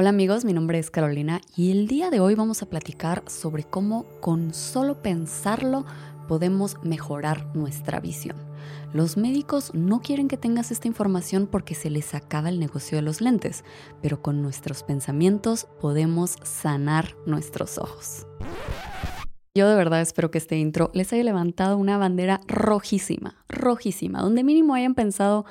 Hola amigos, mi nombre es Carolina y el día de hoy vamos a platicar sobre cómo con solo pensarlo podemos mejorar nuestra visión. Los médicos no quieren que tengas esta información porque se les acaba el negocio de los lentes, pero con nuestros pensamientos podemos sanar nuestros ojos. Yo de verdad espero que este intro les haya levantado una bandera rojísima, rojísima, donde mínimo hayan pensado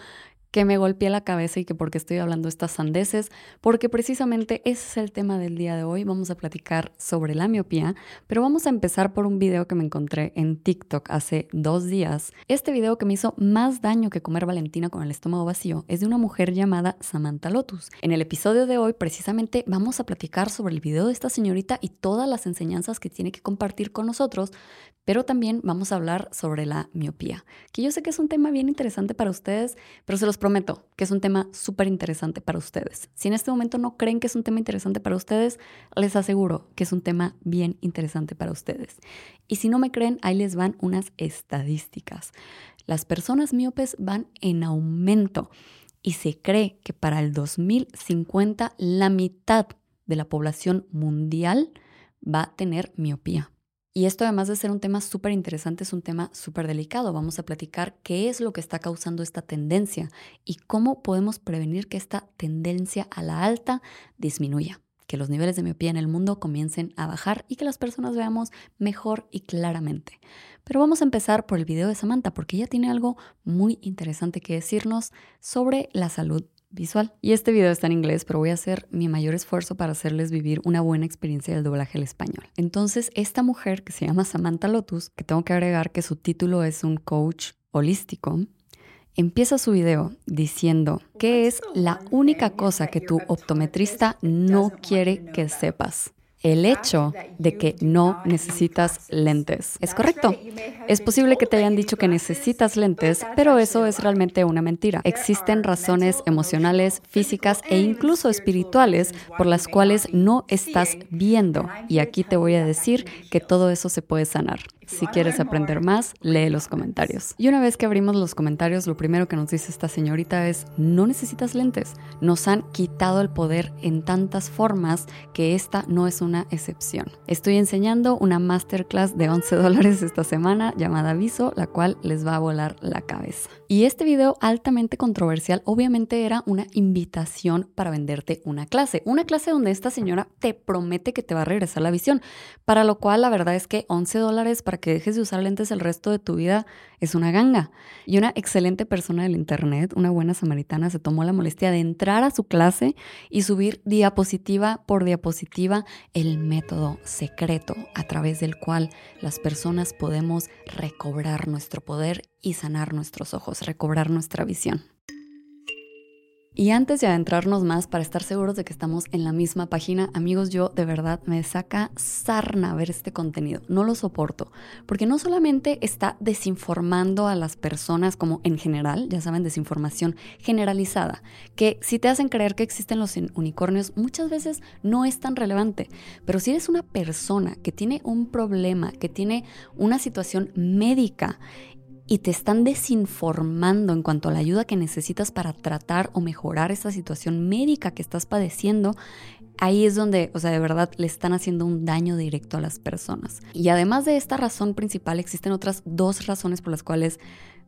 que me golpeé la cabeza y que porque estoy hablando estas sandeces, porque precisamente ese es el tema del día de hoy. Vamos a platicar sobre la miopía, pero vamos a empezar por un video que me encontré en TikTok hace dos días. Este video que me hizo más daño que comer Valentina con el estómago vacío es de una mujer llamada Samantha Lotus. En el episodio de hoy precisamente vamos a platicar sobre el video de esta señorita y todas las enseñanzas que tiene que compartir con nosotros, pero también vamos a hablar sobre la miopía, que yo sé que es un tema bien interesante para ustedes, pero se los prometo que es un tema súper interesante para ustedes. Si en este momento no creen que es un tema interesante para ustedes, les aseguro que es un tema bien interesante para ustedes. Y si no me creen, ahí les van unas estadísticas. Las personas miopes van en aumento y se cree que para el 2050 la mitad de la población mundial va a tener miopía. Y esto además de ser un tema súper interesante, es un tema súper delicado. Vamos a platicar qué es lo que está causando esta tendencia y cómo podemos prevenir que esta tendencia a la alta disminuya, que los niveles de miopía en el mundo comiencen a bajar y que las personas veamos mejor y claramente. Pero vamos a empezar por el video de Samantha porque ella tiene algo muy interesante que decirnos sobre la salud visual. Y este video está en inglés, pero voy a hacer mi mayor esfuerzo para hacerles vivir una buena experiencia del doblaje al español. Entonces, esta mujer que se llama Samantha Lotus, que tengo que agregar que su título es un coach holístico, empieza su video diciendo que es la única cosa que tu optometrista no quiere que sepas el hecho de que no necesitas lentes. Es correcto. Es posible que te hayan dicho que necesitas lentes, pero eso es realmente una mentira. Existen razones emocionales, físicas e incluso espirituales por las cuales no estás viendo. Y aquí te voy a decir que todo eso se puede sanar. Si quieres aprender más, lee los comentarios. Y una vez que abrimos los comentarios, lo primero que nos dice esta señorita es, no necesitas lentes. Nos han quitado el poder en tantas formas que esta no es una excepción. Estoy enseñando una masterclass de 11 dólares esta semana llamada Viso, la cual les va a volar la cabeza. Y este video altamente controversial obviamente era una invitación para venderte una clase. Una clase donde esta señora te promete que te va a regresar la visión. Para lo cual la verdad es que 11 dólares para que dejes de usar lentes el resto de tu vida es una ganga. Y una excelente persona del Internet, una buena samaritana, se tomó la molestia de entrar a su clase y subir diapositiva por diapositiva el método secreto a través del cual las personas podemos recobrar nuestro poder y sanar nuestros ojos, recobrar nuestra visión. Y antes de adentrarnos más, para estar seguros de que estamos en la misma página, amigos, yo de verdad me saca sarna ver este contenido. No lo soporto, porque no solamente está desinformando a las personas como en general, ya saben, desinformación generalizada, que si te hacen creer que existen los unicornios, muchas veces no es tan relevante. Pero si eres una persona que tiene un problema, que tiene una situación médica y te están desinformando en cuanto a la ayuda que necesitas para tratar o mejorar esa situación médica que estás padeciendo, ahí es donde, o sea, de verdad le están haciendo un daño directo a las personas. Y además de esta razón principal, existen otras dos razones por las cuales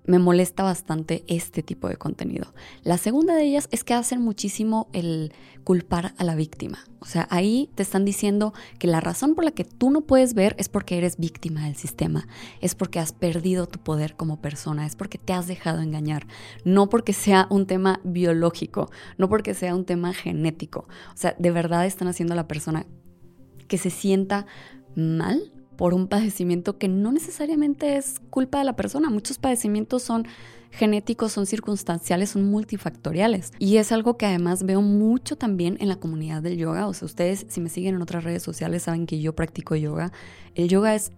me molesta bastante este tipo de contenido. La segunda de ellas es que hacen muchísimo el culpar a la víctima. O sea, ahí te están diciendo que la razón por la que tú no puedes ver es porque eres víctima del sistema, es porque has perdido tu poder como persona, es porque te has dejado engañar, no porque sea un tema biológico, no porque sea un tema genético. O sea, de verdad están haciendo a la persona que se sienta mal por un padecimiento que no necesariamente es culpa de la persona. Muchos padecimientos son genéticos, son circunstanciales, son multifactoriales. Y es algo que además veo mucho también en la comunidad del yoga. O sea, ustedes si me siguen en otras redes sociales saben que yo practico yoga. El yoga es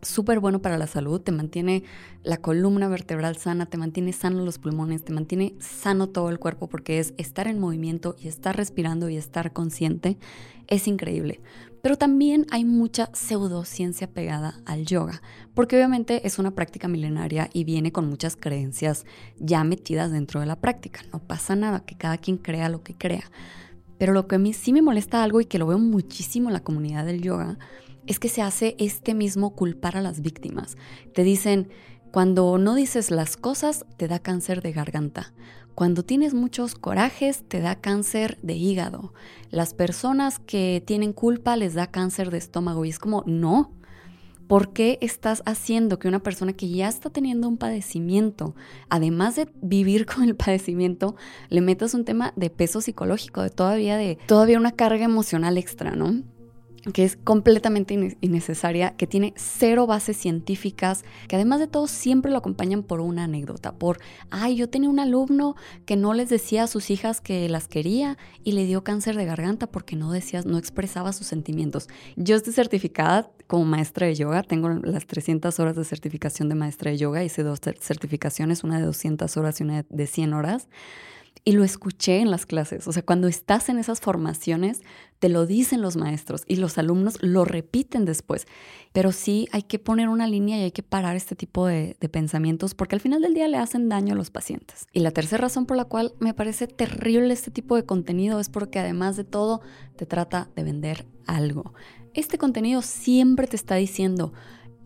súper bueno para la salud, te mantiene la columna vertebral sana, te mantiene sano los pulmones, te mantiene sano todo el cuerpo porque es estar en movimiento y estar respirando y estar consciente. Es increíble. Pero también hay mucha pseudociencia pegada al yoga, porque obviamente es una práctica milenaria y viene con muchas creencias ya metidas dentro de la práctica. No pasa nada, que cada quien crea lo que crea. Pero lo que a mí sí me molesta algo y que lo veo muchísimo en la comunidad del yoga es que se hace este mismo culpar a las víctimas. Te dicen, cuando no dices las cosas, te da cáncer de garganta. Cuando tienes muchos corajes, te da cáncer de hígado. Las personas que tienen culpa les da cáncer de estómago. Y es como, no. ¿Por qué estás haciendo que una persona que ya está teniendo un padecimiento, además de vivir con el padecimiento, le metas un tema de peso psicológico, de todavía de todavía una carga emocional extra, ¿no? Que es completamente innecesaria, que tiene cero bases científicas, que además de todo siempre lo acompañan por una anécdota, por, ay, yo tenía un alumno que no les decía a sus hijas que las quería y le dio cáncer de garganta porque no decía, no expresaba sus sentimientos. Yo estoy certificada como maestra de yoga, tengo las 300 horas de certificación de maestra de yoga, hice dos certificaciones, una de 200 horas y una de 100 horas. Y lo escuché en las clases. O sea, cuando estás en esas formaciones, te lo dicen los maestros y los alumnos lo repiten después. Pero sí hay que poner una línea y hay que parar este tipo de, pensamientos porque al final del día le hacen daño a los pacientes. Y la tercera razón por la cual me parece terrible este tipo de contenido es porque además de todo te trata de vender algo. Este contenido siempre te está diciendo,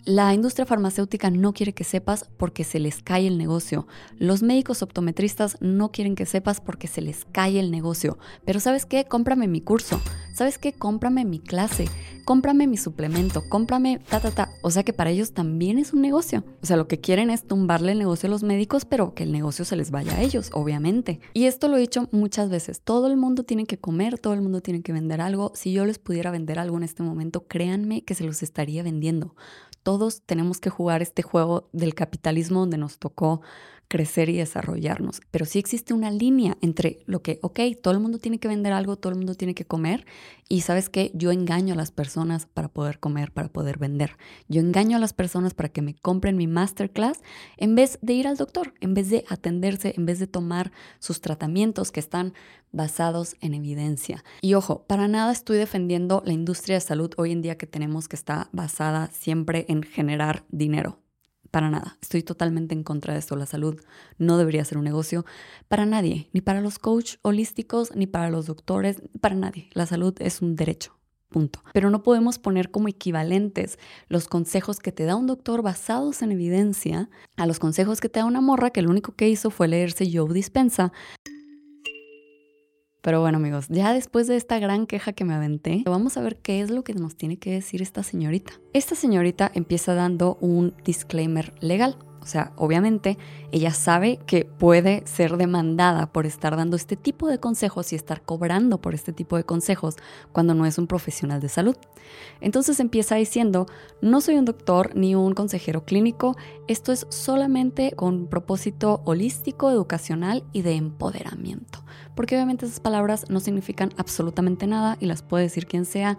la industria farmacéutica no quiere que sepas porque se les cae el negocio. Los médicos optometristas no quieren que sepas porque se les cae el negocio. Pero ¿sabes qué? Cómprame mi curso. ¿Sabes qué? Cómprame mi clase. Cómprame mi suplemento. Cómprame ta ta ta. O sea que para ellos también es un negocio. O sea, lo que quieren es tumbarle el negocio a los médicos, pero que el negocio se les vaya a ellos, obviamente. Y esto lo he dicho muchas veces. Todo el mundo tiene que comer, todo el mundo tiene que vender algo. Si yo les pudiera vender algo en este momento, créanme que se los estaría vendiendo todos tenemos que jugar este juego del capitalismo donde nos tocó crecer y desarrollarnos. Pero sí existe una línea entre lo que, ok, todo el mundo tiene que vender algo, todo el mundo tiene que comer, y sabes que yo engaño a las personas para poder comer, para poder vender. Yo engaño a las personas para que me compren mi masterclass en vez de ir al doctor, en vez de atenderse, en vez de tomar sus tratamientos que están basados en evidencia. Y ojo, para nada estoy defendiendo la industria de salud hoy en día que tenemos que está basada siempre en generar dinero. Para nada. Estoy totalmente en contra de esto. La salud no debería ser un negocio para nadie, ni para los coach holísticos, ni para los doctores, para nadie. La salud es un derecho. Punto. Pero no podemos poner como equivalentes los consejos que te da un doctor basados en evidencia a los consejos que te da una morra que lo único que hizo fue leerse Joe Dispensa pero bueno amigos, ya después de esta gran queja que me aventé, vamos a ver qué es lo que nos tiene que decir esta señorita. Esta señorita empieza dando un disclaimer legal. O sea, obviamente ella sabe que puede ser demandada por estar dando este tipo de consejos y estar cobrando por este tipo de consejos cuando no es un profesional de salud. Entonces empieza diciendo, no soy un doctor ni un consejero clínico, esto es solamente con propósito holístico, educacional y de empoderamiento. Porque obviamente esas palabras no significan absolutamente nada y las puede decir quien sea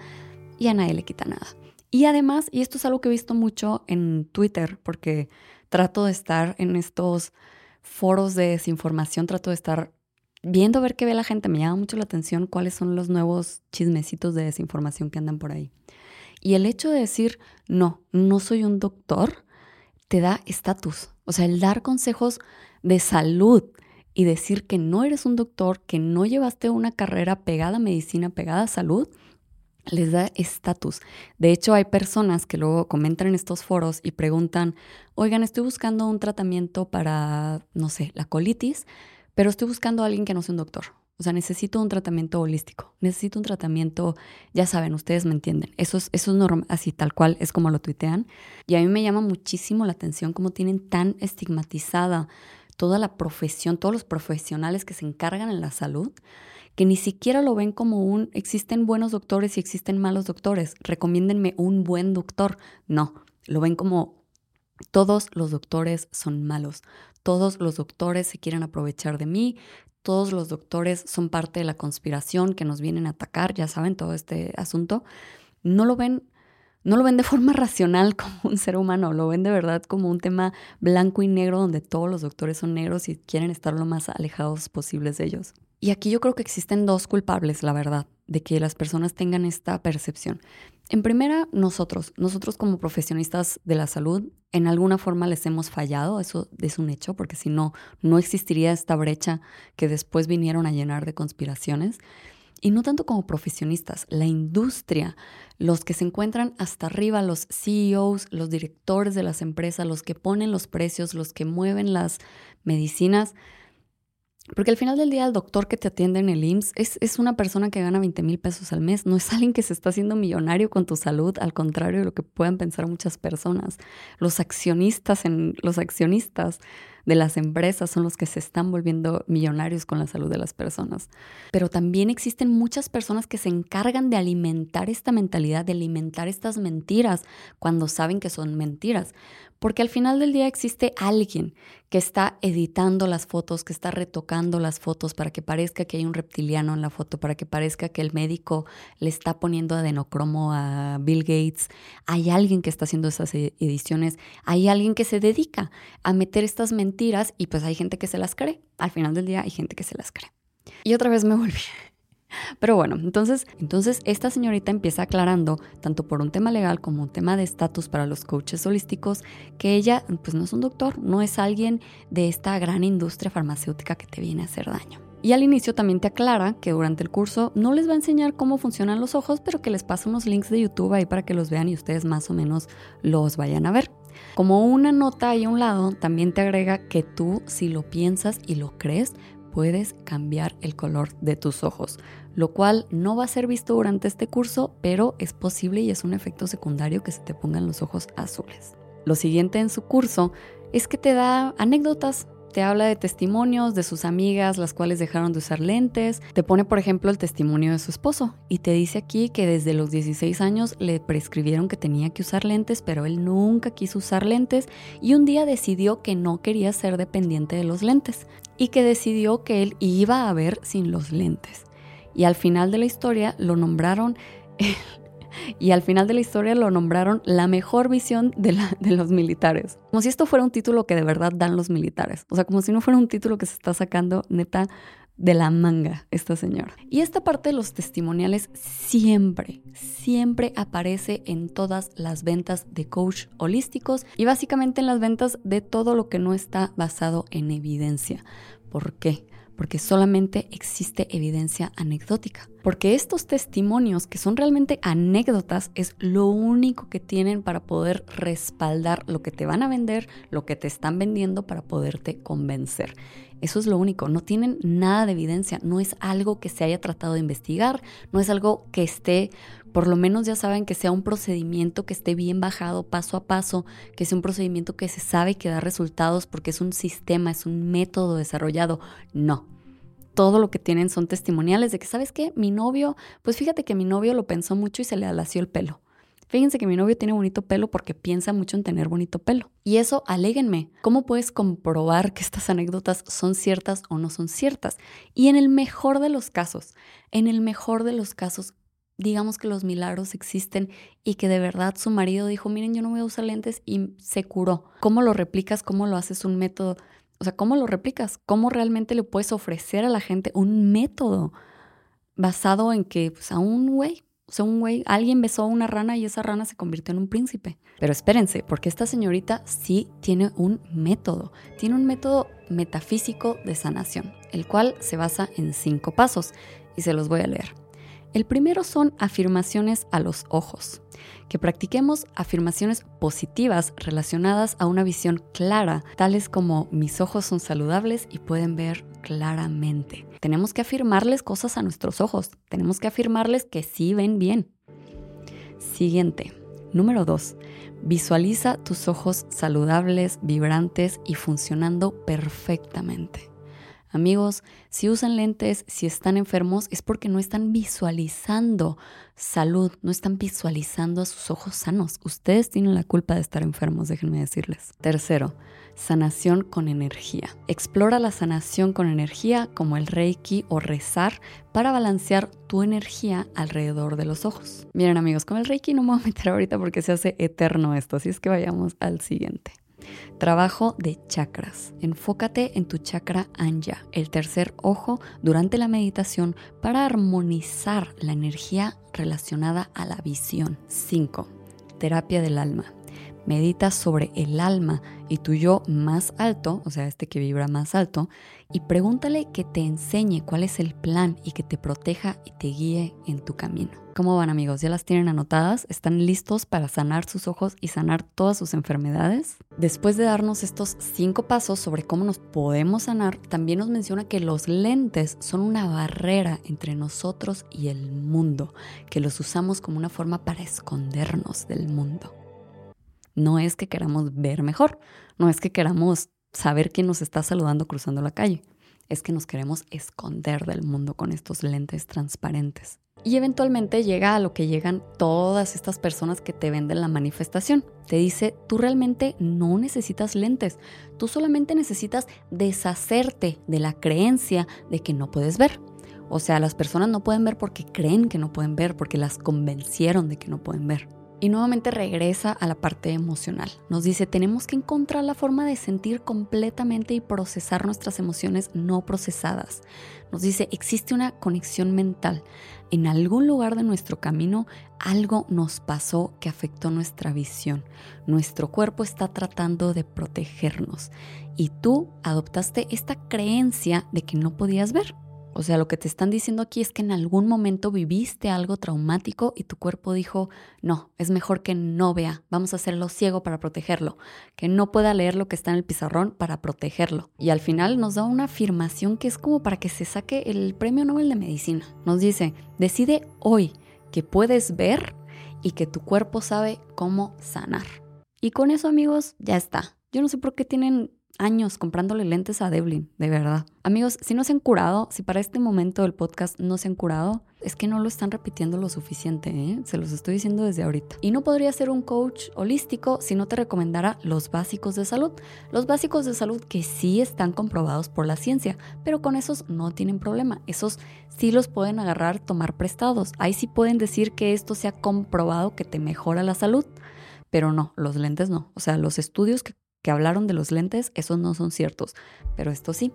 y a nadie le quita nada. Y además, y esto es algo que he visto mucho en Twitter, porque trato de estar en estos foros de desinformación, trato de estar viendo ver qué ve la gente. Me llama mucho la atención cuáles son los nuevos chismecitos de desinformación que andan por ahí. Y el hecho de decir, no, no soy un doctor, te da estatus. O sea, el dar consejos de salud y decir que no eres un doctor, que no llevaste una carrera pegada a medicina, pegada a salud, les da estatus. De hecho, hay personas que luego comentan en estos foros y preguntan, oigan, estoy buscando un tratamiento para, no sé, la colitis, pero estoy buscando a alguien que no sea un doctor. O sea, necesito un tratamiento holístico, necesito un tratamiento, ya saben, ustedes me entienden. Eso es, eso es normal, así tal cual es como lo tuitean. Y a mí me llama muchísimo la atención cómo tienen tan estigmatizada toda la profesión, todos los profesionales que se encargan en la salud que ni siquiera lo ven como un existen buenos doctores y existen malos doctores, recomiéndenme un buen doctor. No, lo ven como todos los doctores son malos, todos los doctores se quieren aprovechar de mí, todos los doctores son parte de la conspiración que nos vienen a atacar, ya saben todo este asunto. No lo ven no lo ven de forma racional como un ser humano, lo ven de verdad como un tema blanco y negro donde todos los doctores son negros y quieren estar lo más alejados posibles de ellos. Y aquí yo creo que existen dos culpables, la verdad, de que las personas tengan esta percepción. En primera, nosotros, nosotros como profesionistas de la salud, en alguna forma les hemos fallado, eso es un hecho, porque si no, no existiría esta brecha que después vinieron a llenar de conspiraciones. y no tanto como profesionistas, la industria, los que se encuentran hasta arriba, los CEOs, los directores de las empresas, los que ponen los precios, los que mueven las medicinas, porque al final del día el doctor que te atiende en el IMSS es, es una persona que gana 20 mil pesos al mes, no es alguien que se está haciendo millonario con tu salud, al contrario de lo que puedan pensar muchas personas. Los accionistas, en, los accionistas de las empresas son los que se están volviendo millonarios con la salud de las personas. Pero también existen muchas personas que se encargan de alimentar esta mentalidad, de alimentar estas mentiras cuando saben que son mentiras. Porque al final del día existe alguien que está editando las fotos, que está retocando las fotos para que parezca que hay un reptiliano en la foto, para que parezca que el médico le está poniendo adenocromo a Bill Gates. Hay alguien que está haciendo esas e-, ediciones, hay alguien que se dedica a meter estas mentiras y pues hay gente que se las cree. Al final del día hay gente que se las cree. Y otra vez me volví pero bueno, entonces, entonces esta señorita empieza aclarando, tanto por un tema legal como un tema de estatus para los coaches holísticos, que ella pues no es un doctor, no es alguien de esta gran industria farmacéutica que te viene a hacer daño. Y al inicio también te aclara que durante el curso no les va a enseñar cómo funcionan los ojos, pero que les pasa unos links de YouTube ahí para que los vean y ustedes más o menos los vayan a ver. Como una nota ahí a un lado, también te agrega que tú, si lo piensas y lo crees, puedes cambiar el color de tus ojos, lo cual no va a ser visto durante este curso, pero es posible y es un efecto secundario que se te pongan los ojos azules. Lo siguiente en su curso es que te da anécdotas te habla de testimonios de sus amigas, las cuales dejaron de usar lentes. Te pone, por ejemplo, el testimonio de su esposo y te dice aquí que desde los 16 años le prescribieron que tenía que usar lentes, pero él nunca quiso usar lentes y un día decidió que no quería ser dependiente de los lentes y que decidió que él iba a ver sin los lentes. Y al final de la historia lo nombraron y al final de la historia lo nombraron la mejor visión de, los militares. Como si esto fuera un título que de verdad dan los militares. O sea, como si no fuera un título que se está sacando neta de la manga esta señora. Y esta parte de los testimoniales siempre, siempre aparece en todas las ventas de coach holísticos y básicamente en las ventas de todo lo que no está basado en evidencia. ¿Por qué? porque solamente existe evidencia anecdótica. Porque estos testimonios, que son realmente anécdotas, es lo único que tienen para poder respaldar lo que te van a vender, lo que te están vendiendo para poderte convencer. Eso es lo único, no tienen nada de evidencia, no es algo que se haya tratado de investigar, no es algo que esté, por lo menos ya saben que sea un procedimiento que esté bien bajado paso a paso, que sea un procedimiento que se sabe que da resultados porque es un sistema, es un método desarrollado. No, todo lo que tienen son testimoniales de que, ¿sabes qué? Mi novio, pues fíjate que mi novio lo pensó mucho y se le alació el pelo. Fíjense que mi novio tiene bonito pelo porque piensa mucho en tener bonito pelo. Y eso, aléguenme, ¿cómo puedes comprobar que estas anécdotas son ciertas o no son ciertas? Y en el mejor de los casos, en el mejor de los casos, digamos que los milagros existen y que de verdad su marido dijo, miren, yo no voy a usar lentes y se curó. ¿Cómo lo replicas? ¿Cómo lo haces un método? O sea, ¿cómo lo replicas? ¿Cómo realmente le puedes ofrecer a la gente un método basado en que pues, a un güey o sea, un güey, alguien besó a una rana y esa rana se convirtió en un príncipe. Pero espérense, porque esta señorita sí tiene un método. Tiene un método metafísico de sanación, el cual se basa en cinco pasos y se los voy a leer. El primero son afirmaciones a los ojos, que practiquemos afirmaciones positivas relacionadas a una visión clara, tales como mis ojos son saludables y pueden ver claramente. Tenemos que afirmarles cosas a nuestros ojos, tenemos que afirmarles que sí ven bien. Siguiente, número 2. Visualiza tus ojos saludables, vibrantes y funcionando perfectamente. Amigos, si usan lentes, si están enfermos, es porque no están visualizando salud, no están visualizando a sus ojos sanos. Ustedes tienen la culpa de estar enfermos, déjenme decirles. Tercero, sanación con energía. Explora la sanación con energía como el reiki o rezar para balancear tu energía alrededor de los ojos. Miren amigos, con el reiki no me voy a meter ahorita porque se hace eterno esto, así es que vayamos al siguiente. Trabajo de chakras. Enfócate en tu chakra Anja, el tercer ojo, durante la meditación para armonizar la energía relacionada a la visión. 5. Terapia del alma. Medita sobre el alma y tu yo más alto, o sea, este que vibra más alto, y pregúntale que te enseñe cuál es el plan y que te proteja y te guíe en tu camino. ¿Cómo van amigos? ¿Ya las tienen anotadas? ¿Están listos para sanar sus ojos y sanar todas sus enfermedades? Después de darnos estos cinco pasos sobre cómo nos podemos sanar, también nos menciona que los lentes son una barrera entre nosotros y el mundo, que los usamos como una forma para escondernos del mundo. No es que queramos ver mejor, no es que queramos saber quién nos está saludando cruzando la calle, es que nos queremos esconder del mundo con estos lentes transparentes. Y eventualmente llega a lo que llegan todas estas personas que te venden la manifestación. Te dice, tú realmente no necesitas lentes, tú solamente necesitas deshacerte de la creencia de que no puedes ver. O sea, las personas no pueden ver porque creen que no pueden ver, porque las convencieron de que no pueden ver. Y nuevamente regresa a la parte emocional. Nos dice, tenemos que encontrar la forma de sentir completamente y procesar nuestras emociones no procesadas. Nos dice, existe una conexión mental. En algún lugar de nuestro camino algo nos pasó que afectó nuestra visión. Nuestro cuerpo está tratando de protegernos. Y tú adoptaste esta creencia de que no podías ver. O sea, lo que te están diciendo aquí es que en algún momento viviste algo traumático y tu cuerpo dijo, no, es mejor que no vea, vamos a hacerlo ciego para protegerlo, que no pueda leer lo que está en el pizarrón para protegerlo. Y al final nos da una afirmación que es como para que se saque el premio Nobel de Medicina. Nos dice, decide hoy que puedes ver y que tu cuerpo sabe cómo sanar. Y con eso amigos, ya está. Yo no sé por qué tienen años comprándole lentes a Devlin, de verdad. Amigos, si no se han curado, si para este momento del podcast no se han curado, es que no lo están repitiendo lo suficiente, ¿eh? se los estoy diciendo desde ahorita. Y no podría ser un coach holístico si no te recomendara los básicos de salud. Los básicos de salud que sí están comprobados por la ciencia, pero con esos no tienen problema. Esos sí los pueden agarrar, tomar prestados. Ahí sí pueden decir que esto se ha comprobado que te mejora la salud. Pero no, los lentes no. O sea, los estudios que que hablaron de los lentes, esos no son ciertos, pero esto sí.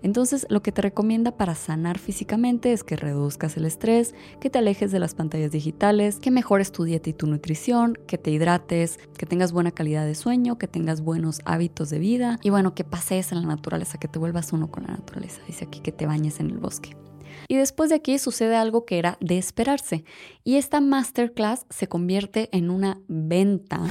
Entonces, lo que te recomienda para sanar físicamente es que reduzcas el estrés, que te alejes de las pantallas digitales, que mejores tu dieta y tu nutrición, que te hidrates, que tengas buena calidad de sueño, que tengas buenos hábitos de vida y bueno, que pases en la naturaleza, que te vuelvas uno con la naturaleza. Dice aquí que te bañes en el bosque. Y después de aquí sucede algo que era de esperarse. Y esta masterclass se convierte en una venta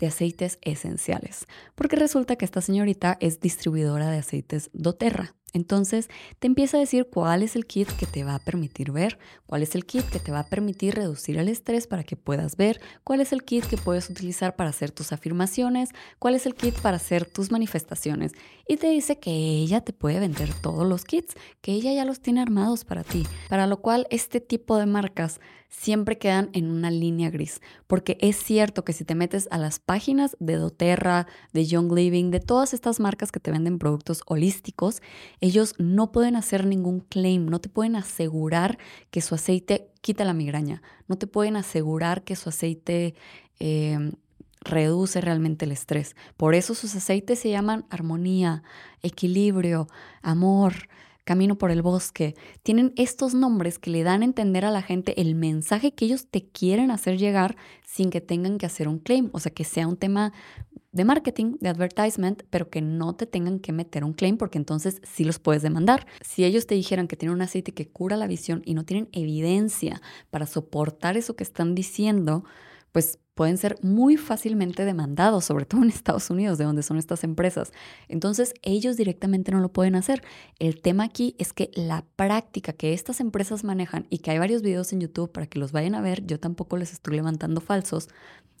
de aceites esenciales, porque resulta que esta señorita es distribuidora de aceites doTERRA. Entonces te empieza a decir cuál es el kit que te va a permitir ver, cuál es el kit que te va a permitir reducir el estrés para que puedas ver, cuál es el kit que puedes utilizar para hacer tus afirmaciones, cuál es el kit para hacer tus manifestaciones. Y te dice que ella te puede vender todos los kits, que ella ya los tiene armados para ti, para lo cual este tipo de marcas siempre quedan en una línea gris, porque es cierto que si te metes a las páginas de doTERRA, de Young Living, de todas estas marcas que te venden productos holísticos, ellos no pueden hacer ningún claim, no te pueden asegurar que su aceite quita la migraña, no te pueden asegurar que su aceite em, reduce realmente el estrés. Por eso sus aceites se llaman armonía, equilibrio, amor, camino por el bosque. Tienen estos nombres que le dan a entender a la gente el mensaje que ellos te quieren hacer llegar sin que tengan que hacer un claim, o sea, que sea un tema de marketing, de advertisement, pero que no te tengan que meter un claim porque entonces sí los puedes demandar. Si ellos te dijeran que tienen un aceite que cura la visión y no tienen evidencia para soportar eso que están diciendo, pues pueden ser muy fácilmente demandados, sobre todo en Estados Unidos, de donde son estas empresas. Entonces, ellos directamente no lo pueden hacer. El tema aquí es que la práctica que estas empresas manejan y que hay varios videos en YouTube para que los vayan a ver, yo tampoco les estoy levantando falsos,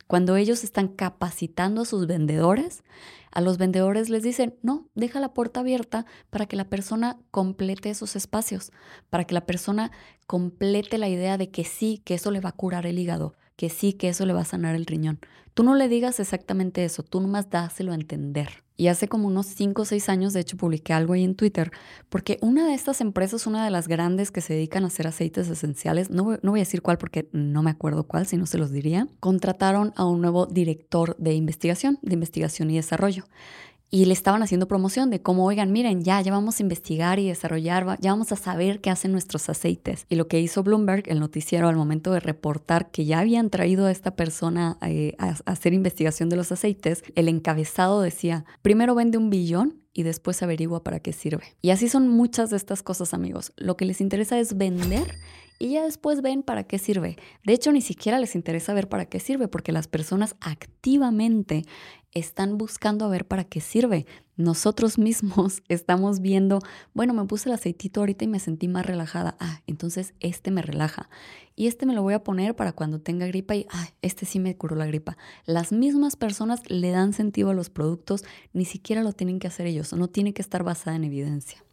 cuando ellos están capacitando a sus vendedores, a los vendedores les dicen, no, deja la puerta abierta para que la persona complete esos espacios, para que la persona complete la idea de que sí, que eso le va a curar el hígado, que sí, que eso le va a sanar el riñón. Tú no le digas exactamente eso, tú nomás dáselo a entender. Y hace como unos 5 o 6 años, de hecho, publiqué algo ahí en Twitter, porque una de estas empresas, una de las grandes que se dedican a hacer aceites esenciales, no, no voy a decir cuál porque no me acuerdo cuál, si no se los diría, contrataron a un nuevo director de investigación, de investigación y desarrollo. Y le estaban haciendo promoción de cómo, oigan, miren, ya, ya vamos a investigar y desarrollar, ya vamos a saber qué hacen nuestros aceites. Y lo que hizo Bloomberg, el noticiero, al momento de reportar que ya habían traído a esta persona eh, a hacer investigación de los aceites, el encabezado decía, primero vende un billón y después averigua para qué sirve. Y así son muchas de estas cosas, amigos. Lo que les interesa es vender y ya después ven para qué sirve. De hecho, ni siquiera les interesa ver para qué sirve porque las personas activamente están buscando a ver para qué sirve. Nosotros mismos estamos viendo, bueno, me puse el aceitito ahorita y me sentí más relajada. Ah, entonces este me relaja. Y este me lo voy a poner para cuando tenga gripa y, ah, este sí me curó la gripa. Las mismas personas le dan sentido a los productos, ni siquiera lo tienen que hacer ellos, no tiene que estar basada en evidencia.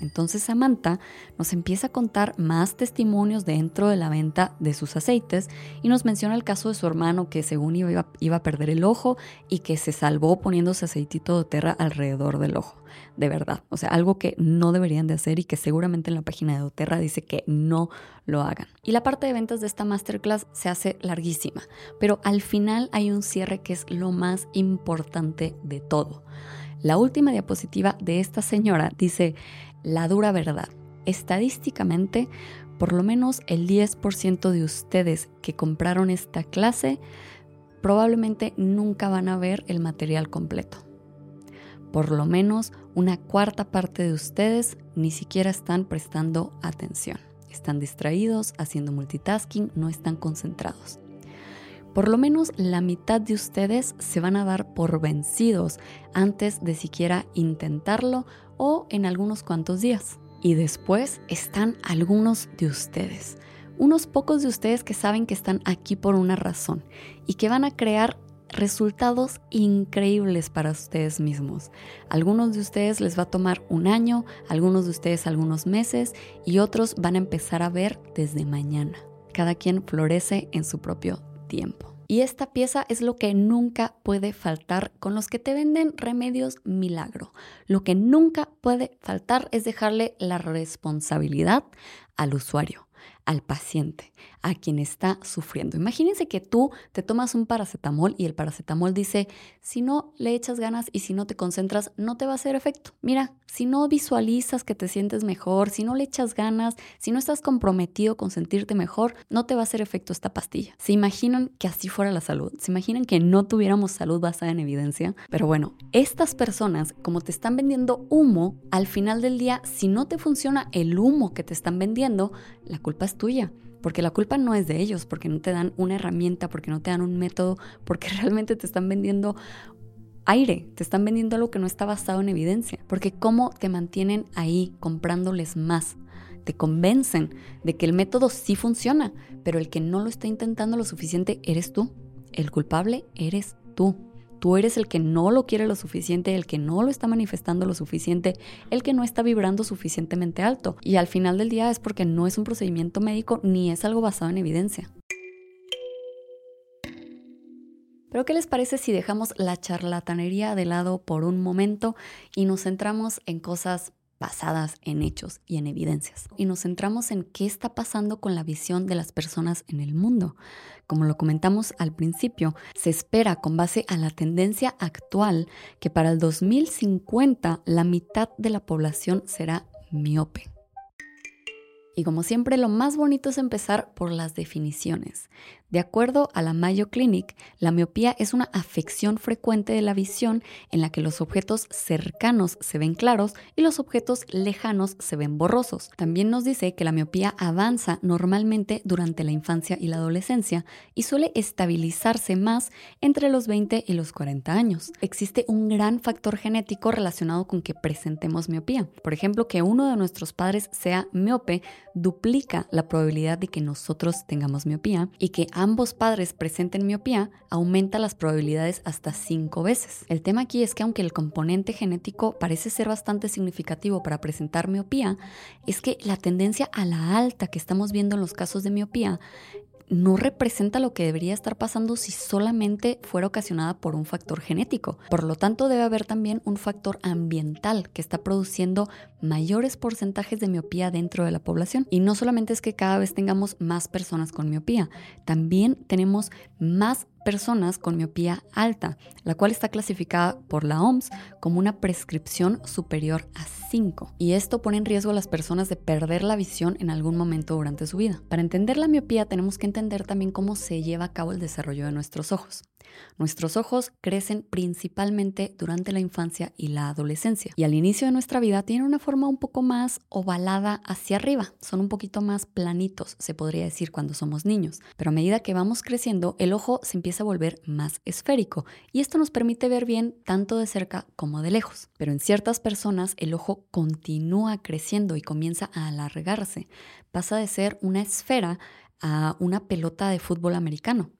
Entonces Samantha nos empieza a contar más testimonios dentro de la venta de sus aceites y nos menciona el caso de su hermano que según iba, iba a perder el ojo y que se salvó poniéndose aceitito de terra alrededor del ojo. De verdad, o sea, algo que no deberían de hacer y que seguramente en la página de doTERRA dice que no lo hagan. Y la parte de ventas de esta masterclass se hace larguísima, pero al final hay un cierre que es lo más importante de todo. La última diapositiva de esta señora dice, la dura verdad. Estadísticamente, por lo menos el 10% de ustedes que compraron esta clase probablemente nunca van a ver el material completo. Por lo menos una cuarta parte de ustedes ni siquiera están prestando atención. Están distraídos, haciendo multitasking, no están concentrados. Por lo menos la mitad de ustedes se van a dar por vencidos antes de siquiera intentarlo o en algunos cuantos días. Y después están algunos de ustedes, unos pocos de ustedes que saben que están aquí por una razón y que van a crear resultados increíbles para ustedes mismos. Algunos de ustedes les va a tomar un año, algunos de ustedes algunos meses y otros van a empezar a ver desde mañana. Cada quien florece en su propio tiempo. Y esta pieza es lo que nunca puede faltar con los que te venden remedios milagro. Lo que nunca puede faltar es dejarle la responsabilidad al usuario al paciente, a quien está sufriendo. Imagínense que tú te tomas un paracetamol y el paracetamol dice, si no le echas ganas y si no te concentras, no te va a hacer efecto. Mira, si no visualizas que te sientes mejor, si no le echas ganas, si no estás comprometido con sentirte mejor, no te va a hacer efecto esta pastilla. ¿Se imaginan que así fuera la salud? ¿Se imaginan que no tuviéramos salud basada en evidencia? Pero bueno, estas personas, como te están vendiendo humo, al final del día, si no te funciona el humo que te están vendiendo, la culpa es tuya. Porque la culpa no es de ellos, porque no te dan una herramienta, porque no te dan un método, porque realmente te están vendiendo aire, te están vendiendo algo que no está basado en evidencia. Porque cómo te mantienen ahí comprándoles más. Te convencen de que el método sí funciona, pero el que no lo está intentando lo suficiente eres tú. El culpable eres tú. Tú eres el que no lo quiere lo suficiente, el que no lo está manifestando lo suficiente, el que no está vibrando suficientemente alto. Y al final del día es porque no es un procedimiento médico ni es algo basado en evidencia. Pero ¿qué les parece si dejamos la charlatanería de lado por un momento y nos centramos en cosas basadas en hechos y en evidencias. Y nos centramos en qué está pasando con la visión de las personas en el mundo. Como lo comentamos al principio, se espera con base a la tendencia actual que para el 2050 la mitad de la población será miope. Y como siempre, lo más bonito es empezar por las definiciones. De acuerdo a la Mayo Clinic, la miopía es una afección frecuente de la visión en la que los objetos cercanos se ven claros y los objetos lejanos se ven borrosos. También nos dice que la miopía avanza normalmente durante la infancia y la adolescencia y suele estabilizarse más entre los 20 y los 40 años. Existe un gran factor genético relacionado con que presentemos miopía. Por ejemplo, que uno de nuestros padres sea miope duplica la probabilidad de que nosotros tengamos miopía y que ambos padres presenten miopía, aumenta las probabilidades hasta cinco veces. El tema aquí es que aunque el componente genético parece ser bastante significativo para presentar miopía, es que la tendencia a la alta que estamos viendo en los casos de miopía no representa lo que debería estar pasando si solamente fuera ocasionada por un factor genético. Por lo tanto, debe haber también un factor ambiental que está produciendo mayores porcentajes de miopía dentro de la población. Y no solamente es que cada vez tengamos más personas con miopía, también tenemos más personas con miopía alta, la cual está clasificada por la OMS como una prescripción superior a 5. Y esto pone en riesgo a las personas de perder la visión en algún momento durante su vida. Para entender la miopía tenemos que entender también cómo se lleva a cabo el desarrollo de nuestros ojos. Nuestros ojos crecen principalmente durante la infancia y la adolescencia y al inicio de nuestra vida tienen una forma un poco más ovalada hacia arriba, son un poquito más planitos, se podría decir cuando somos niños, pero a medida que vamos creciendo el ojo se empieza a volver más esférico y esto nos permite ver bien tanto de cerca como de lejos, pero en ciertas personas el ojo continúa creciendo y comienza a alargarse, pasa de ser una esfera a una pelota de fútbol americano.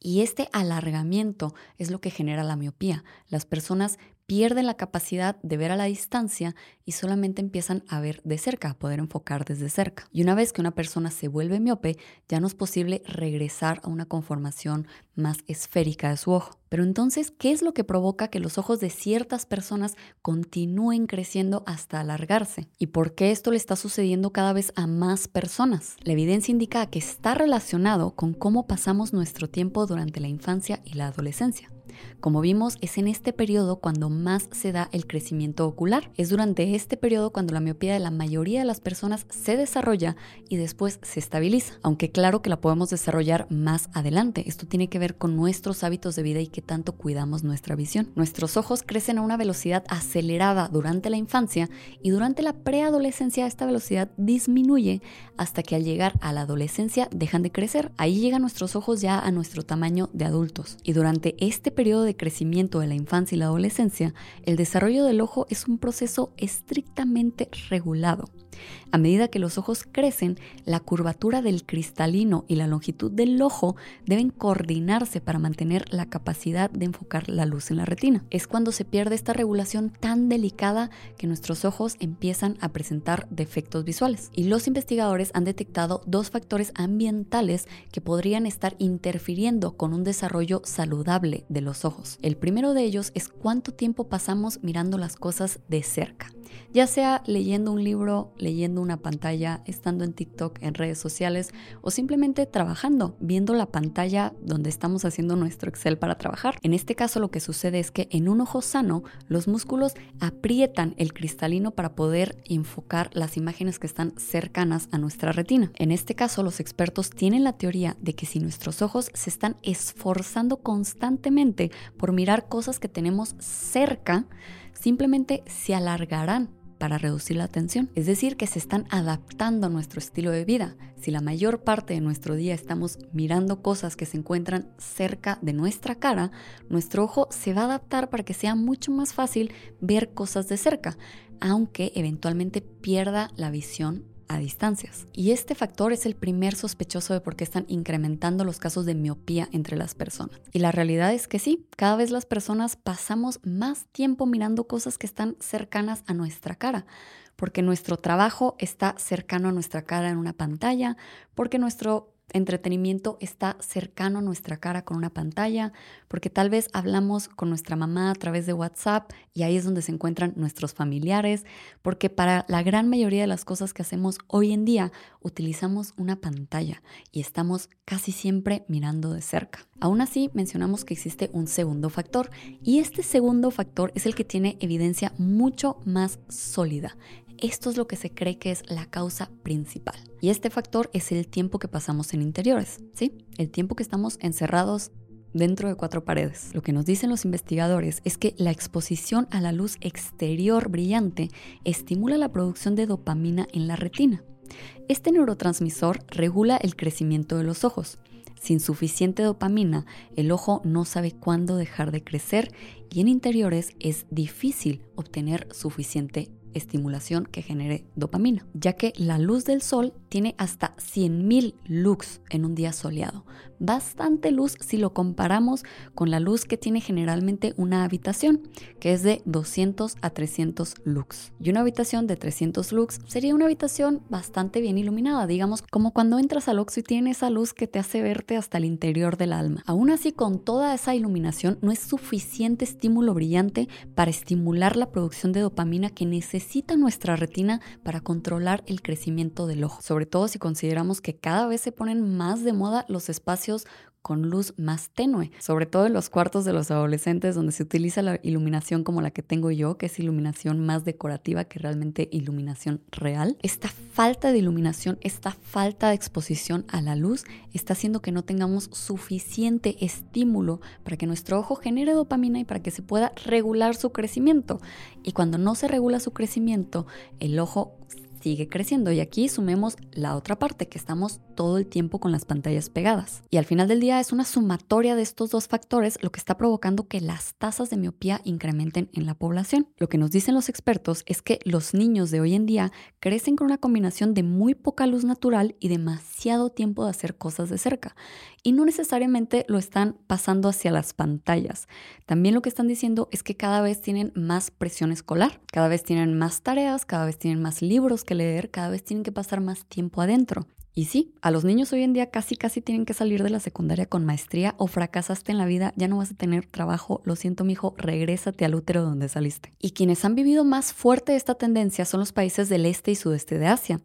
Y este alargamiento es lo que genera la miopía. Las personas pierden la capacidad de ver a la distancia y solamente empiezan a ver de cerca, a poder enfocar desde cerca. Y una vez que una persona se vuelve miope, ya no es posible regresar a una conformación más esférica de su ojo. Pero entonces, ¿qué es lo que provoca que los ojos de ciertas personas continúen creciendo hasta alargarse? ¿Y por qué esto le está sucediendo cada vez a más personas? La evidencia indica que está relacionado con cómo pasamos nuestro tiempo durante la infancia y la adolescencia. Como vimos, es en este periodo cuando más se da el crecimiento ocular. Es durante este periodo cuando la miopía de la mayoría de las personas se desarrolla y después se estabiliza. Aunque claro que la podemos desarrollar más adelante. Esto tiene que ver con nuestros hábitos de vida y qué tanto cuidamos nuestra visión. Nuestros ojos crecen a una velocidad acelerada durante la infancia y durante la preadolescencia esta velocidad disminuye hasta que al llegar a la adolescencia dejan de crecer. Ahí llegan nuestros ojos ya a nuestro tamaño de adultos. Y durante este periodo de crecimiento de la infancia y la adolescencia, el desarrollo del ojo es un proceso estrictamente regulado. A medida que los ojos crecen, la curvatura del cristalino y la longitud del ojo deben coordinarse para mantener la capacidad de enfocar la luz en la retina. Es cuando se pierde esta regulación tan delicada que nuestros ojos empiezan a presentar defectos visuales. Y los investigadores han detectado dos factores ambientales que podrían estar interfiriendo con un desarrollo saludable de los ojos. El primero de ellos es cuánto tiempo pasamos mirando las cosas de cerca ya sea leyendo un libro, leyendo una pantalla, estando en TikTok, en redes sociales o simplemente trabajando, viendo la pantalla donde estamos haciendo nuestro Excel para trabajar. En este caso lo que sucede es que en un ojo sano los músculos aprietan el cristalino para poder enfocar las imágenes que están cercanas a nuestra retina. En este caso los expertos tienen la teoría de que si nuestros ojos se están esforzando constantemente por mirar cosas que tenemos cerca, simplemente se alargarán para reducir la tensión. Es decir, que se están adaptando a nuestro estilo de vida. Si la mayor parte de nuestro día estamos mirando cosas que se encuentran cerca de nuestra cara, nuestro ojo se va a adaptar para que sea mucho más fácil ver cosas de cerca, aunque eventualmente pierda la visión a distancias. Y este factor es el primer sospechoso de por qué están incrementando los casos de miopía entre las personas. Y la realidad es que sí, cada vez las personas pasamos más tiempo mirando cosas que están cercanas a nuestra cara porque nuestro trabajo está cercano a nuestra cara en una pantalla, porque nuestro entretenimiento está cercano a nuestra cara con una pantalla, porque tal vez hablamos con nuestra mamá a través de WhatsApp y ahí es donde se encuentran nuestros familiares, porque para la gran mayoría de las cosas que hacemos hoy en día utilizamos una pantalla y estamos casi siempre mirando de cerca. Aún así, mencionamos que existe un segundo factor y este segundo factor es el que tiene evidencia mucho más sólida esto es lo que se cree que es la causa principal. Y este factor es el tiempo que pasamos en interiores, ¿sí? El tiempo que estamos encerrados dentro de cuatro paredes. Lo que nos dicen los investigadores es que la exposición a la luz exterior brillante estimula la producción de dopamina en la retina. Este neurotransmisor regula el crecimiento de los ojos. Sin suficiente dopamina, el ojo no sabe cuándo dejar de crecer y en interiores es difícil obtener suficiente estimulación que genere dopamina, ya que la luz del sol tiene hasta 100.000 lux en un día soleado. Bastante luz si lo comparamos con la luz que tiene generalmente una habitación, que es de 200 a 300 lux. Y una habitación de 300 lux sería una habitación bastante bien iluminada, digamos como cuando entras al Oxxo y tiene esa luz que te hace verte hasta el interior del alma. Aún así, con toda esa iluminación no es suficiente estímulo brillante para estimular la producción de dopamina que necesita nuestra retina para controlar el crecimiento del ojo sobre todo si consideramos que cada vez se ponen más de moda los espacios con luz más tenue, sobre todo en los cuartos de los adolescentes donde se utiliza la iluminación como la que tengo yo, que es iluminación más decorativa que realmente iluminación real. Esta falta de iluminación, esta falta de exposición a la luz está haciendo que no tengamos suficiente estímulo para que nuestro ojo genere dopamina y para que se pueda regular su crecimiento. Y cuando no se regula su crecimiento, el ojo sigue creciendo. Y aquí sumemos la otra parte, que estamos todo el tiempo con las pantallas pegadas. Y al final del día es una sumatoria de estos dos factores lo que está provocando que las tasas de miopía incrementen en la población. Lo que nos dicen los expertos es que los niños de hoy en día crecen con una combinación de muy poca luz natural y demasiado tiempo de hacer cosas de cerca. Y no necesariamente lo están pasando hacia las pantallas. También lo que están diciendo es que cada vez tienen más presión escolar, cada vez tienen más tareas, cada vez tienen más libros que leer, cada vez tienen que pasar más tiempo adentro. Y sí, a los niños hoy en día casi casi tienen que salir de la secundaria con maestría o fracasaste en la vida, ya no vas a tener trabajo, lo siento mijo, regrésate al útero donde saliste. Y quienes han vivido más fuerte esta tendencia son los países del este y sudeste de Asia,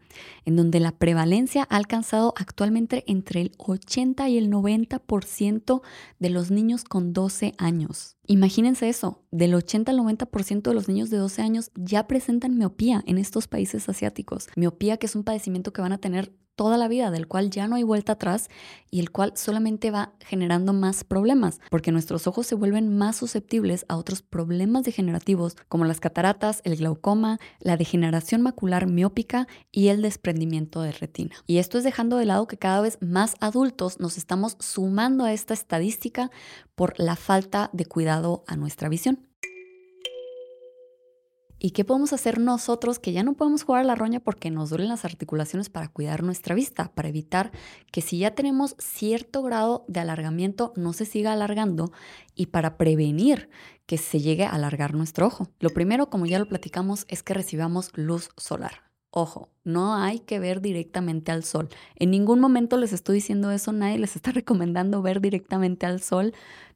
en donde la prevalencia ha alcanzado actualmente entre el 80 y el 90% de los niños con 12 años. Imagínense eso, del 80 al 90% de los niños de 12 años ya presentan miopía en estos países asiáticos. Miopía que es un padecimiento que van a tener toda la vida, del cual ya no hay vuelta atrás y el cual solamente va generando más problemas, porque nuestros ojos se vuelven más susceptibles a otros problemas degenerativos como las cataratas, el glaucoma, la degeneración macular miópica y el desprendimiento de retina. Y esto es dejando de lado que cada vez más adultos nos estamos sumando a esta estadística por la falta de cuidado a nuestra visión. ¿Y qué podemos hacer nosotros que ya no podemos jugar a la roña porque nos duelen las articulaciones para cuidar nuestra vista, para evitar que si ya tenemos cierto grado de alargamiento no se siga alargando y para prevenir que se llegue a alargar nuestro ojo? Lo primero, como ya lo platicamos, es que recibamos luz solar. Ojo, no hay que ver directamente al sol. En ningún momento les estoy diciendo eso, nadie les está recomendando ver directamente al sol.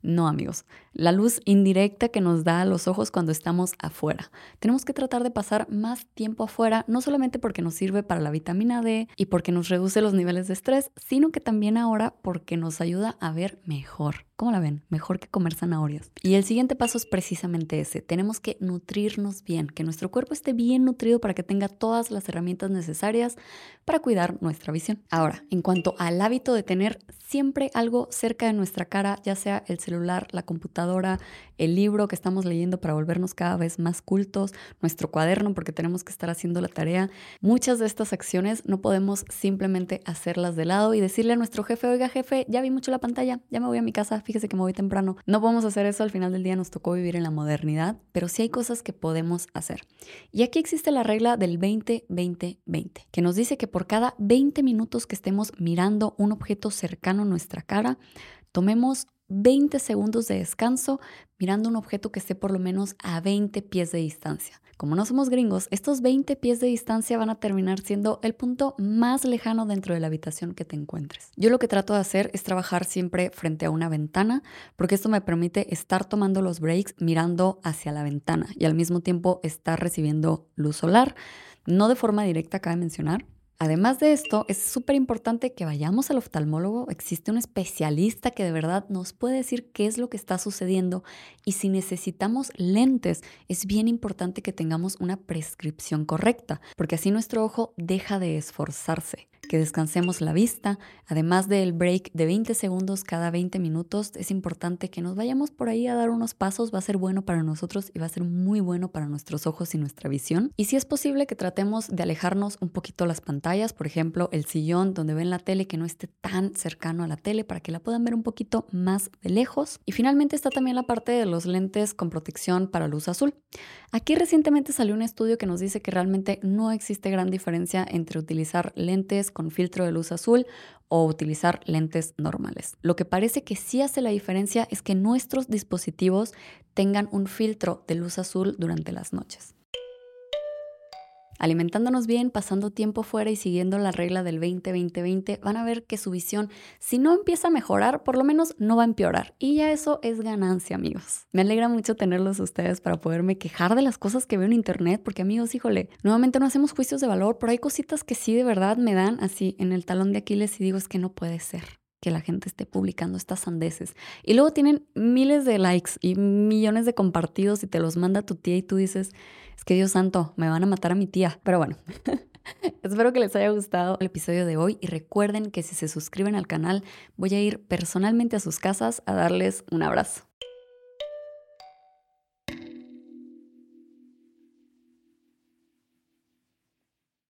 No, amigos. La luz indirecta que nos da a los ojos cuando estamos afuera. Tenemos que tratar de pasar más tiempo afuera, no solamente porque nos sirve para la vitamina D y porque nos reduce los niveles de estrés, sino que también ahora porque nos ayuda a ver mejor. ¿Cómo la ven? Mejor que comer zanahorias. Y el siguiente paso es precisamente ese. Tenemos que nutrirnos bien, que nuestro cuerpo esté bien nutrido para que tenga todas las herramientas necesarias para cuidar nuestra visión. Ahora, en cuanto al hábito de tener siempre algo cerca de nuestra cara, ya sea el celular, la computadora, el libro que estamos leyendo para volvernos cada vez más cultos, nuestro cuaderno porque tenemos que estar haciendo la tarea, muchas de estas acciones no podemos simplemente hacerlas de lado y decirle a nuestro jefe, oiga jefe, ya vi mucho la pantalla, ya me voy a mi casa, fíjese que me voy temprano. No podemos hacer eso, al final del día nos tocó vivir en la modernidad, pero sí hay cosas que podemos hacer. Y aquí existe la regla del 20-20-20, que nos dice que por cada 20 minutos que estemos mirando un objeto cercano nuestra cara, tomemos 20 segundos de descanso mirando un objeto que esté por lo menos a 20 pies de distancia. Como no somos gringos, estos 20 pies de distancia van a terminar siendo el punto más lejano dentro de la habitación que te encuentres. Yo lo que trato de hacer es trabajar siempre frente a una ventana, porque esto me permite estar tomando los breaks mirando hacia la ventana y al mismo tiempo estar recibiendo luz solar, no de forma directa, cabe mencionar, Además de esto, es súper importante que vayamos al oftalmólogo. Existe un especialista que de verdad nos puede decir qué es lo que está sucediendo y si necesitamos lentes, es bien importante que tengamos una prescripción correcta, porque así nuestro ojo deja de esforzarse que descansemos la vista. Además del break de 20 segundos cada 20 minutos, es importante que nos vayamos por ahí a dar unos pasos. Va a ser bueno para nosotros y va a ser muy bueno para nuestros ojos y nuestra visión. Y si es posible que tratemos de alejarnos un poquito las pantallas, por ejemplo, el sillón donde ven la tele que no esté tan cercano a la tele para que la puedan ver un poquito más de lejos. Y finalmente está también la parte de los lentes con protección para luz azul. Aquí recientemente salió un estudio que nos dice que realmente no existe gran diferencia entre utilizar lentes con filtro de luz azul o utilizar lentes normales. Lo que parece que sí hace la diferencia es que nuestros dispositivos tengan un filtro de luz azul durante las noches alimentándonos bien, pasando tiempo fuera y siguiendo la regla del 20-20-20, van a ver que su visión, si no empieza a mejorar, por lo menos no va a empeorar. Y ya eso es ganancia, amigos. Me alegra mucho tenerlos ustedes para poderme quejar de las cosas que veo en internet, porque amigos, híjole, nuevamente no hacemos juicios de valor, pero hay cositas que sí de verdad me dan así en el talón de Aquiles y digo es que no puede ser. que la gente esté publicando estas sandeces. Y luego tienen miles de likes y millones de compartidos y te los manda tu tía y tú dices, es que Dios santo, me van a matar a mi tía. Pero bueno, espero que les haya gustado el episodio de hoy y recuerden que si se suscriben al canal voy a ir personalmente a sus casas a darles un abrazo.